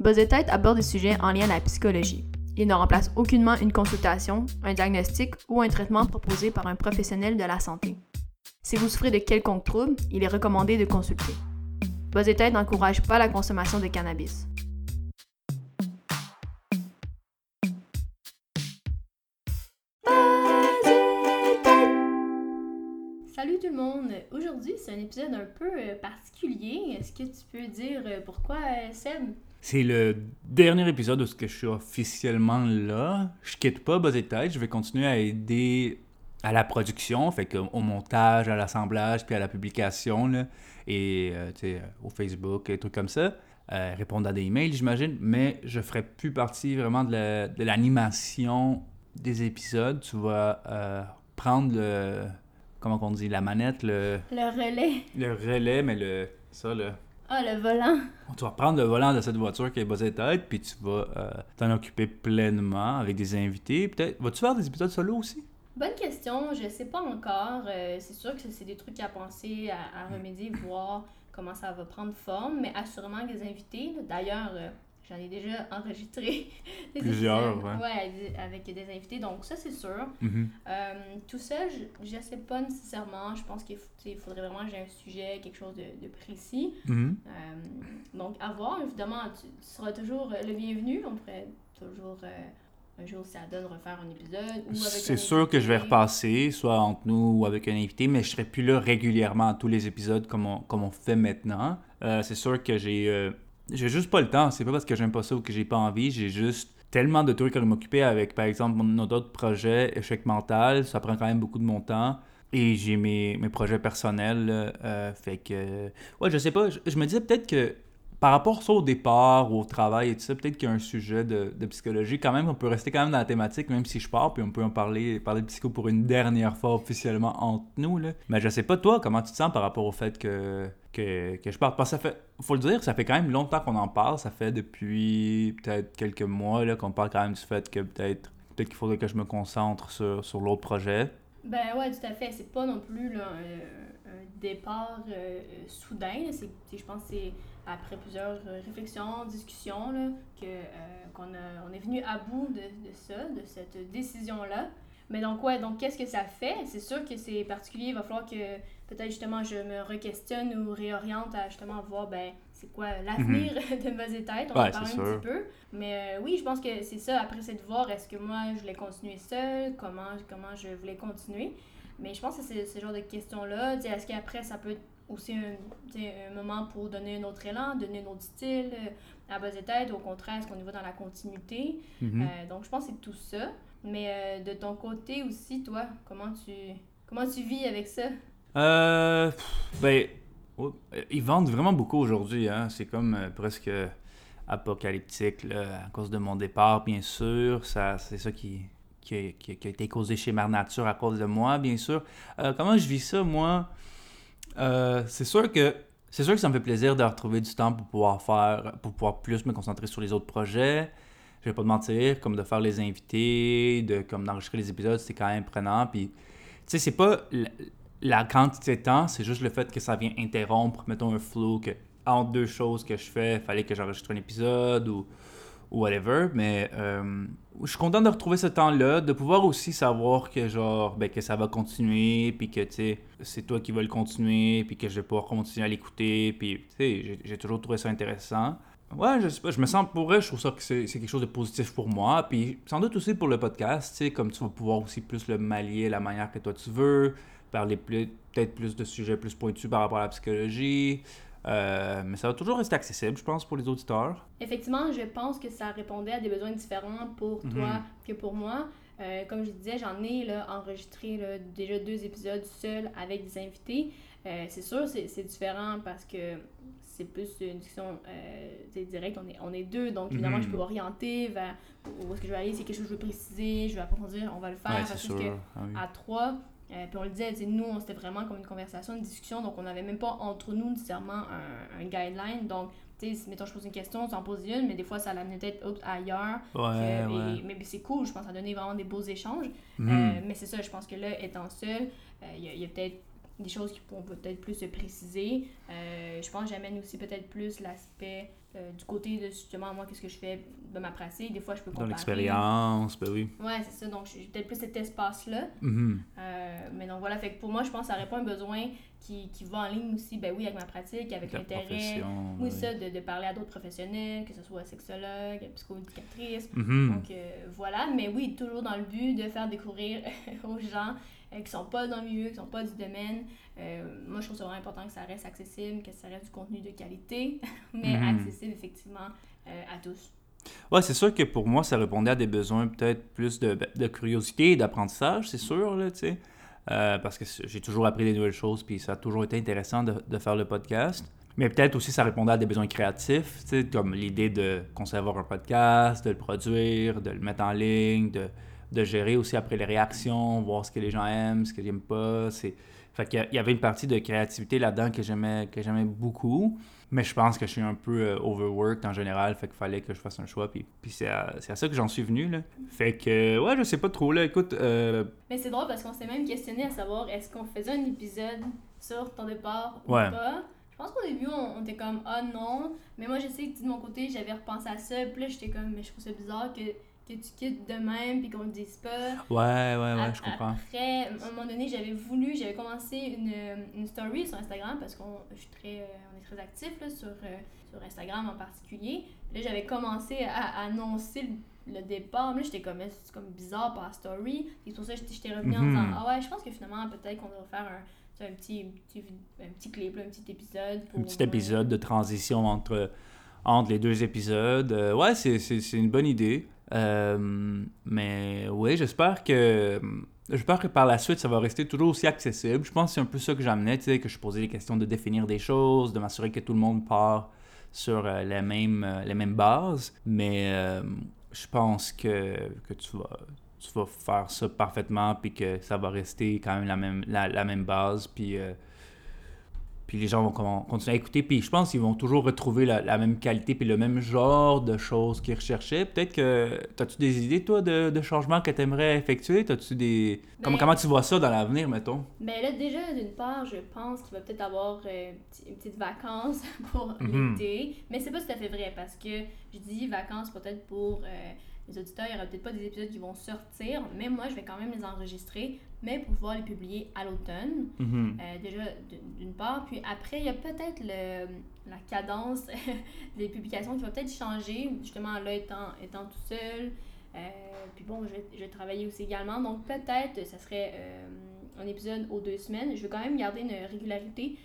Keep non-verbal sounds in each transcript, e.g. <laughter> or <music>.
Buzz aborde des sujets en lien à la psychologie. Il ne remplace aucunement une consultation, un diagnostic ou un traitement proposé par un professionnel de la santé. Si vous souffrez de quelconque trouble, il est recommandé de consulter. Buzz n'encourage pas la consommation de cannabis. Salut tout le monde! Aujourd'hui, c'est un épisode un peu euh, particulier. Est-ce que tu peux dire euh, pourquoi, euh, Seb? C'est le dernier épisode où je suis officiellement là. Je quitte pas Buzz Tête, je vais continuer à aider à la production, fait que au montage, à l'assemblage, puis à la publication, là, et au Facebook, et trucs comme ça. répondre à des emails, j'imagine, mais je ferai plus partie vraiment de l'animation des épisodes. Tu vas prendre le comment on dit, la manette, le... Le relais. Le relais, mais le... ça, le... Ah, le volant. Tu vas prendre le volant de cette voiture qui est basée tête, puis tu vas euh, t'en occuper pleinement avec des invités. Peut-être, vas-tu faire des épisodes solo aussi? Bonne question, je sais pas encore. Euh, c'est sûr que c'est des trucs à penser, à, à remédier, voir comment ça va prendre forme, mais assurément des invités. D'ailleurs, euh, J'en ai déjà <laughs> enregistré Plusieurs, ouais. avec des invités, donc ça c'est sûr. Mm-hmm. Euh, tout ça, je ne sais pas nécessairement. Je pense qu'il faudrait vraiment que j'ai un sujet, quelque chose de, précis. Mm-hmm. Euh, donc à voir, évidemment, tu, seras toujours le bienvenu. On pourrait toujours, euh, un jour, si ça donne, refaire un épisode. C'est sûr que je vais repasser, soit entre nous ou avec un invité, mais je serai plus là régulièrement à tous les épisodes comme on, comme on fait maintenant. c'est sûr que j'ai j'ai juste pas le temps. C'est pas parce que j'aime pas ça ou que j'ai pas envie. J'ai juste tellement de trucs à m'occuper avec, par exemple, notre autre projet, échec mental. Ça prend quand même beaucoup de mon temps. Et j'ai mes, mes projets personnels. Euh, fait que. Ouais, je sais pas. Je, me disais peut-être que par rapport soit au départ au travail et tout ça, peut-être qu'il y a un sujet de, de, psychologie. Quand même, on peut rester quand même dans la thématique, même si je pars, puis on peut en parler, parler de psycho pour une dernière fois officiellement entre nous. Là. Mais je sais pas, toi, comment tu te sens par rapport au fait que que, que je parle. Parce que ça faut le dire, ça fait quand même longtemps qu'on en parle. Ça fait depuis peut-être quelques mois là, qu'on parle quand même du fait que peut-être peut qu'il faudrait que je me concentre sur, sur l'autre projet. Ben ouais, tout à fait. C'est pas non plus là, un, départ euh, soudain. C'est, je pense que c'est après plusieurs réflexions, discussions, là, que, euh, qu'on a, on est venu à bout de, de ça, de cette décision-là. Mais donc, ouais, donc qu'est-ce que ça fait? C'est sûr que c'est particulier. Il va falloir que peut-être justement je me re-questionne ou réoriente à justement voir, ben, c'est quoi l'avenir mhm. <laughs> de Buzz Tête. On ouais, en parle un petit peu. Mais euh, oui, je pense que c'est ça. Après, c'est de voir est-ce que moi, je voulais continuer seule, comment, comment je voulais continuer? Mais je pense que c'est ce genre de questions-là. Est-ce qu'après, ça peut être aussi un, un, moment pour donner un autre élan, donner un autre style euh, à Buzz Tête? Au contraire, est-ce qu'on y va dans la continuité? Mhm. Euh, donc, je pense que c'est tout ça. Mais euh, de ton côté aussi, toi, comment tu, comment tu vis avec ça? Euh. Ben. Oh, ils vendent vraiment beaucoup aujourd'hui. Hein? C'est comme presque apocalyptique là, à cause de mon départ, bien sûr. Ça, c'est ça qui, qui, a, qui, a, été causé chez Mère Nature à cause de moi, bien sûr. Comment je vis ça, moi? C'est sûr que c'est sûr que ça me fait plaisir de retrouver du temps pour pouvoir faire, pour pouvoir plus me concentrer sur les autres projets je vais pas te mentir, comme de faire les invités, de comme d'enregistrer les épisodes, c'est quand même prenant. Puis, tu sais, c'est pas la, quantité de temps, c'est juste le fait que ça vient interrompre, mettons, un flow que entre deux choses que je fais, fallait que j'enregistre un épisode ou, ou whatever. Mais euh, je suis content de retrouver ce temps-là, de pouvoir aussi savoir que genre ben, que ça va continuer, puis que tu c'est toi qui vas le continuer, puis que je vais pouvoir continuer à l'écouter, puis tu sais, j'ai toujours trouvé ça intéressant. Ouais, je sais pas, je me sens pour elle, je trouve ça que c'est quelque chose de positif pour moi. Puis sans doute aussi pour le podcast, tu sais, comme tu vas pouvoir aussi plus le mallier la manière que toi tu veux, parler peut-être plus de sujets plus pointus par rapport à la psychologie. Euh, mais ça va toujours rester accessible, je pense, pour les auditeurs. Effectivement, je pense que ça répondait à des besoins différents pour toi mhm. que pour moi. Euh, comme je disais, j'en ai là, enregistré là, déjà deux épisodes seuls avec des invités. Euh, c'est sûr, c'est différent parce que c'est plus une discussion euh, directe. On est, on est deux, donc évidemment, je peux mhm. orienter vers où est-ce que je vais aller, c'est quelque chose que je veux préciser, je vais approfondir, on va le faire. parce que ah à trois, euh, puis on le disait, nous, c'était vraiment comme une conversation, une discussion, donc on n'avait même pas entre nous nécessairement un, un guideline. Donc, tu sais, mettons, je pose une question, tu en poses une, mais des fois, ça l'amenait peut-être ailleurs. Ouais, mais c'est cool, je pense, ça a donné vraiment des beaux échanges. Mhm. Euh, mais c'est ça, je pense que là, étant seul, il y a, a peut-être des choses qui pourront peut-être plus se préciser. Euh, je pense que j'amène aussi peut-être plus l'aspect euh, du côté de justement moi qu'est-ce que je fais de ma pratique? Des fois je peux Dans comparer l'expérience, ben oui. ouais c'est ça donc j'ai peut-être plus cet espace là Mhm. mais donc voilà fait que pour moi je pense que ça répond à un besoin qui, qui va en ligne aussi ben oui avec ma pratique avec l'intérêt oui ouais. ça de, de parler à d'autres professionnels que ce soit sexologue psychoéducatrice Mhm. donc euh, voilà, mais oui, toujours dans le but de faire découvrir <laughs> aux gens qui sont pas dans le milieu, qui sont pas du domaine. Euh, moi, je trouve ça vraiment important que ça reste accessible, que ça reste du contenu de qualité, <laughs> mais Mhm. accessible effectivement euh, à tous. Ouais, c'est sûr que pour moi, ça répondait à des besoins peut-être plus de, de curiosité et d'apprentissage, c'est sûr, là, tu sais. Euh, parce que j'ai toujours appris des nouvelles choses, puis ça a toujours été intéressant de, de faire le podcast. Mais peut-être aussi, ça répondait à des besoins créatifs, tu sais, comme l'idée de concevoir un podcast, de le produire, de le mettre en ligne, de, de gérer aussi après les réactions, voir ce que les gens aiment, ce qu'ils n'aiment pas. C'est... Fait qu'il y a- il y avait une partie de créativité là-dedans que j'aimais, que j'aimais beaucoup. Mais je pense que je suis un peu euh, overworked en général, fait qu'il fallait que je fasse un choix, puis, puis c'est, à, c'est à ça que j'en suis venu, là. Fait que, ouais, je sais pas trop, là, écoute, euh, Mais c'est drôle parce qu'on s'est même questionné à savoir est-ce qu'on faisait un épisode sur ton départ ou pas? Je pense qu'au début, on, on était comme ah non, mais moi je sais que de mon côté, j'avais repensé à ça, puis là j'étais comme mais je trouve ça bizarre que, que tu quittes de même puis qu'on le dise pas. ouais, ouais, ouais, je comprends. Après, à un moment donné, j'avais voulu, j'avais commencé une, une story sur Instagram parce qu'on je suis très, euh, on est très actifs là, sur, euh, sur Instagram en particulier. Là, j'avais commencé à, à annoncer le, le départ. Mais là, j'étais comme, c'est comme bizarre par story. Et c'est pour ça que j'étais- revenue en Mhm. disant, ah ouais, je pense que finalement, peut-être qu'on devrait faire un, un, petit, un, petit, un petit clip, un petit épisode. Pour, Un petit euh, épisode de transition entre, entre les deux épisodes. Euh, ouais, c'est une bonne idée. Euh, mais oui, j'espère que... J'espère que par la suite, ça va rester toujours aussi accessible. Je pense que c'est un peu ça que j'amenais, tu sais, que je posais des questions de définir des choses, de m'assurer que tout le monde part sur euh, les, mêmes, euh, les mêmes bases. Mais je pense que, que tu, vas, tu vas faire ça parfaitement, puis que ça va rester quand même la même, la, la même base. Puis, puis les gens vont comment- continuer à écouter. Puis je pense qu'ils vont toujours retrouver la, la même qualité, puis le même genre de choses qu'ils recherchaient. Peut-être que. As-tu des idées, toi, de, de changements que tu aimerais effectuer? As-tu des. Comment, Ben- comment tu vois ça dans l'avenir, mettons? Ben là, déjà, d'une part, je pense qu'il va peut-être avoir euh, une petite vacance <laughs> pour Mhm. l'été. Mais c'est pas tout à fait vrai parce que je dis vacances peut-être pour euh, les auditeurs. Il y aura peut-être pas des épisodes qui vont sortir, mais moi, je vais quand même les enregistrer, mais pour pouvoir les publier à l'automne. Mhm. Euh, déjà, d'une part. Puis après, il y a peut-être le, la cadence <laughs> des publications qui va peut-être changer, justement là étant, étant tout seul. Euh, puis bon, je vais, je vais travailler aussi également. Donc peut-être, ça serait euh, un épisode aux deux semaines. Je veux quand même garder une régularité.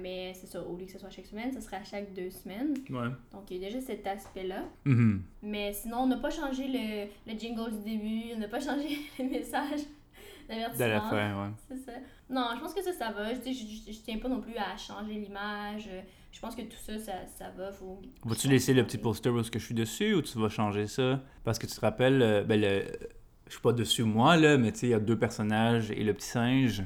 mais c'est ça, au lieu que ce soit chaque semaine, ça serait à chaque deux semaines. Ouais. Donc il y a déjà cet aspect-là. Mhm. Mais sinon, on n'a pas changé le, le jingle du début, on n'a pas changé <laughs> les messages De d'avertissement. la fin, ouais. C'est ça. Non, je pense que ça, ça va. Je, je, tiens pas non plus à changer l'image. Je pense que tout ça, ça, ça va. Faut... Vas-tu laisser le petit poster où que je suis dessus ou tu vas changer ça? Parce que tu te rappelles, euh, ben le. Je suis pas dessus moi, là, mais tu sais, il y a deux personnages et le petit singe.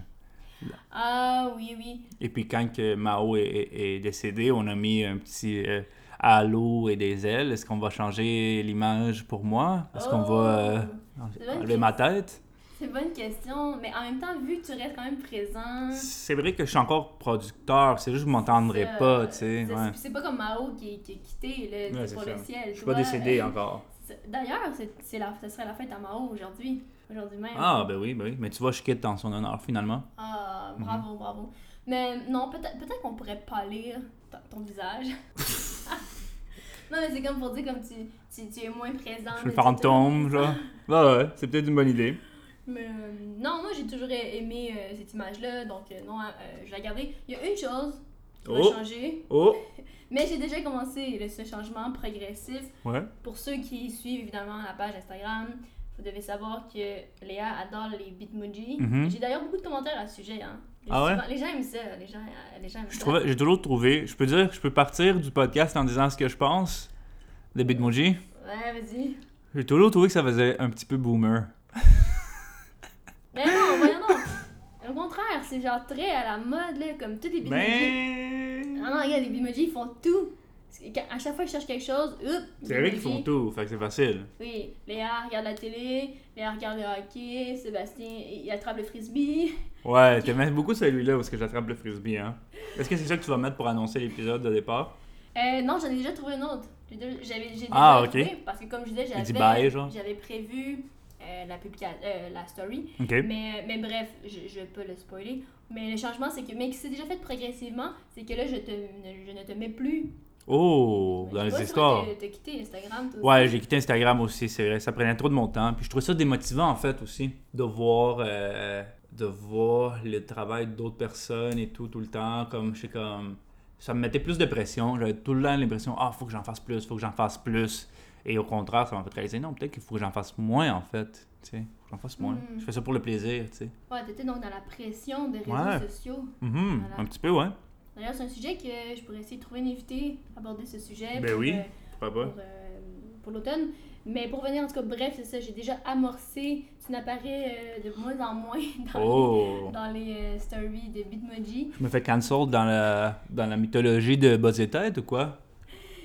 Ah oui, oui. Et puis quand que Mao est, est- est décédé, on a mis un petit euh, halo et des ailes. Est-ce qu'on va changer l'image pour moi? Est-ce qu'on va euh, Oh, bonne enlever ma tête? C'est une bonne question. Mais en même temps, vu que tu restes quand même présent. C'est vrai que je suis encore producteur, c'est juste que je m'entendrai pas, tu sais. c'est- Ouais. Pas comme Mao qui, qui est quitté là, Ouais, pour ça. le ciel. Je suis pas décédé encore. D'ailleurs, c'est, la, ce serait la fête à Mao aujourd'hui. Aujourd'hui même. Ah, ben oui, ben oui. Mais tu vois, je quitte en son honneur finalement. Ah, Mhm. bravo, bravo. Mais non, peut-être peut qu'on pourrait pas lire ton, ton visage. <laughs> non, mais c'est comme pour dire comme tu, tu, tu es moins présent. Je suis le mais tu- fantôme, genre. Ouais, ouais, c'est peut-être une bonne idée. Mais euh, non, moi j'ai toujours aimé euh, cette image-là, donc euh, non, je vais la garder. Il y a une chose qui Oh. va changer, Oh! <laughs> mais j'ai déjà commencé le- ce changement progressif. Ouais. Pour ceux qui suivent évidemment la page Instagram, vous devez savoir que Léa adore les bitmojis. Mhm. J'ai d'ailleurs beaucoup de commentaires à ce sujet. Hein. Ah ouais? Souvent- Les gens aiment ça. Les gens, les gens aiment j'ai toujours trouvé. Je peux dire, je peux partir du podcast en disant ce que je pense de Bitmoji. Ouais, vas-y. J'ai toujours trouvé que ça faisait un petit peu boomer. Mais non, voyons non. Au contraire, c'est genre très à la mode, là, comme tous les bitmojis. Ben. Ah non, regarde, les bitmojis, ils font tout. À chaque fois que je cherche quelque chose, hop, C'est vrai qu'ils font tout, fait que c'est facile. Oui, Léa regarde la télé, Léa regarde le hockey, Sébastien, il attrape le frisbee. Ouais, t'aimes beaucoup celui-là parce que j'attrape le frisbee, hein. Est-ce que c'est ça que tu vas mettre pour annoncer l'épisode de départ? Euh, non, j'en ai déjà trouvé un autre. J'ai déjà, j'avais- j'ai déjà Ah, ok. trouvé, parce que comme je disais, j'avais, j'avais prévu euh, la, publica- euh, la story. Mais, mais bref, je, je vais pas le spoiler. Mais le changement, c'est que, mais c'est déjà fait progressivement, c'est que là, je, te, ne- je ne te mets plus. Oh, dans les histoires. toi, T'as quitté Instagram, toi Ouais, j'ai quitté Instagram aussi, c'est vrai. Ça prenait trop de mon temps. Puis je trouvais ça démotivant, en fait, aussi, de voir, euh, de voir le travail d'autres personnes et tout, tout le temps. Comme, je sais, comme. Ça me mettait plus de pression. J'avais tout le temps l'impression, ah, faut que j'en fasse plus, faut que j'en fasse plus. Et au contraire, ça m'a fait réaliser, non, peut-être qu'il faut que j'en fasse moins, en fait. Tu sais, faut que j'en fasse moins. Mm. Je fais ça pour le plaisir, tu sais. Ouais, t'étais donc dans la pression des réseaux Ouais. sociaux. Mhm, Voilà. Un petit peu, ouais. D'ailleurs, c'est un sujet que je pourrais essayer de trouver un invité, aborder ce sujet. Ben pour, oui. euh, Pourquoi pour, euh, pour l'automne. Mais pour venir, en tout cas, bref, c'est ça, j'ai déjà amorcé. Tu n'apparais euh, de moins en moins <laughs> dans, Oh! dans les euh, stories de Bitmoji. Je me fais cancel dans la, dans la mythologie de Buzz et Tête ou quoi?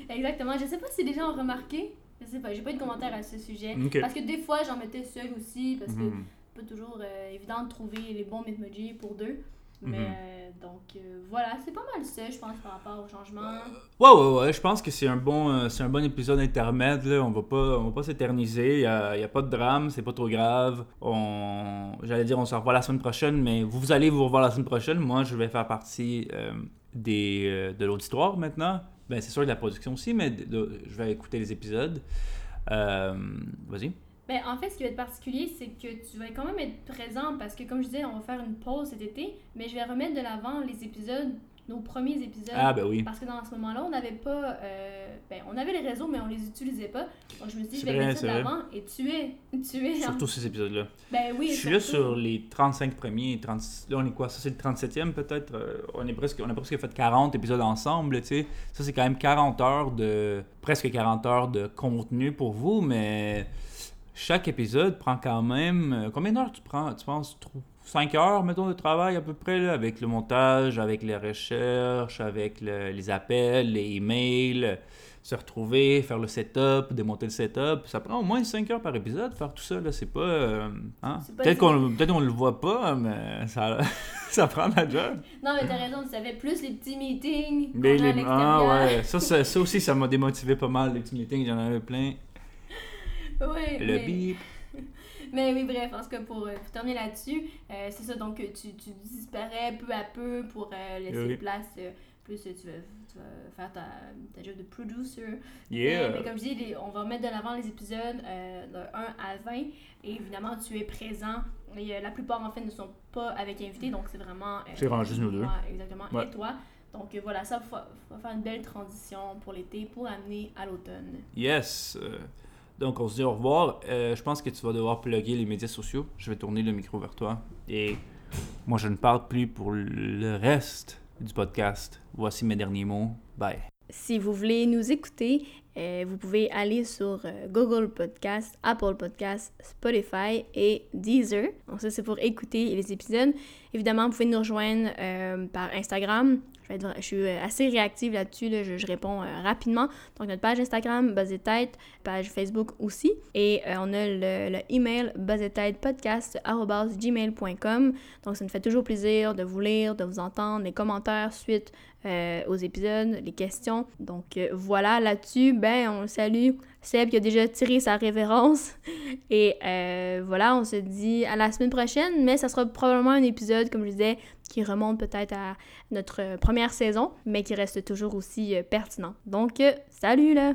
Exactement. Je sais pas si les gens ont remarqué. Je sais pas, j'ai pas eu de commentaire à ce sujet. Parce que des fois, j'en mettais seule aussi, parce que Mhm. c'est pas toujours euh, évident de trouver les bons Bitmoji pour deux. Mais Mhm. euh, donc euh, voilà, c'est pas mal ça, je pense, par rapport au changement. Ouais, ouais, ouais, je pense que c'est un bon, c'est un bon épisode intermède. Là. On va pas, on va pas s'éterniser. Il n'y a, y a pas de drame, c'est pas trop grave. On, j'allais dire, on se revoit la semaine prochaine, mais vous, vous allez vous revoir la semaine prochaine. Moi, je vais faire partie des, de l'auditoire maintenant. Ben, c'est sûr de la production aussi, mais je vais écouter les épisodes. Euh, vas-y. Ben, en fait, ce qui va être particulier, c'est que tu vas quand même être présent parce que, comme je disais, on va faire une pause cet été, mais je vais remettre de l'avant les épisodes, nos premiers épisodes. Ah, ben oui. Parce que dans ce moment-là, on n'avait pas. euh, ben, on avait les réseaux, mais on les utilisait pas. Donc, je me suis dit, je vais vrai, mettre ça l'avant et tu es. <laughs> Tu es. en- Surtout ces épisodes-là. Ben oui, Je suis là sur les 35 premiers. 30... Là, on est quoi? Ça, c'est le 37e peut-être? Euh, on, est presque... on a presque fait 40 épisodes ensemble. Tu sais. Ça, c'est quand même 40 heures de. Presque 40 heures de contenu pour vous, mais chaque épisode prend quand même. euh, Combien d'heures tu prends Tu penses 5 heures, mettons, de travail à peu près, là, avec le montage, avec les recherches, avec le- les appels, les emails, se retrouver, faire le setup, démonter le setup. Ça prend au moins 5 heures par épisode, faire tout ça, là, c'est pas... euh, hein? Pas Peut-être qu'on peut le voit pas, mais ça, <laughs> ça prend la job. Non, mais t'as raison, tu savais plus les petits meetings. à ah ouais, ça, ça, ça aussi, ça m'a démotivé pas mal, les petits meetings, j'en avais plein. <laughs> Ouais, Le mais- bip. <laughs> Mais oui, bref, en tout cas, pour, euh, pour terminer là-dessus, euh, c'est ça, donc euh, tu, tu disparais peu à peu pour euh, laisser Oui. place. euh, plus tu vas, tu vas faire ta, ta job de producer. Yeah. Mais, mais comme je dis, les- on va mettre de l'avant les épisodes de 1 à 20. Et évidemment, tu es présent. Et la plupart, en fait, ne sont pas avec invité, donc c'est vraiment. C'est vraiment juste nous deux. exactement. Ouais. Et toi. Donc voilà, ça va, va faire une belle transition pour l'été pour amener à l'automne. Yes. Donc, on se dit au revoir. Euh, je pense que tu vas devoir plugger les médias sociaux. Je vais tourner le micro vers toi. Et moi, je ne parle plus pour le reste du podcast. Voici mes derniers mots. Bye. Si vous voulez nous écouter, euh, vous pouvez aller sur euh, Google Podcast, Apple Podcast, Spotify et Deezer. Donc ça, c'est pour écouter les épisodes. Évidemment, vous pouvez nous rejoindre par Instagram. Je, vais je suis euh, assez réactive là-dessus, là, je, réponds euh, rapidement. Donc notre page Instagram, Buzz Tête, page Facebook aussi. Et euh, on a le, le email buzzetêtepodcast.gmail.com. Donc ça nous fait toujours plaisir de vous lire, de vous entendre, les commentaires suite aux épisodes, les questions. Donc voilà, là-dessus, ben on salue Seb qui a déjà tiré sa révérence. <laughs> Et euh, voilà, on se dit à la semaine prochaine, mais ça sera probablement un épisode, comme je disais, qui remonte peut-être à notre première saison, mais qui reste toujours aussi euh, pertinent. Donc, euh, salut là!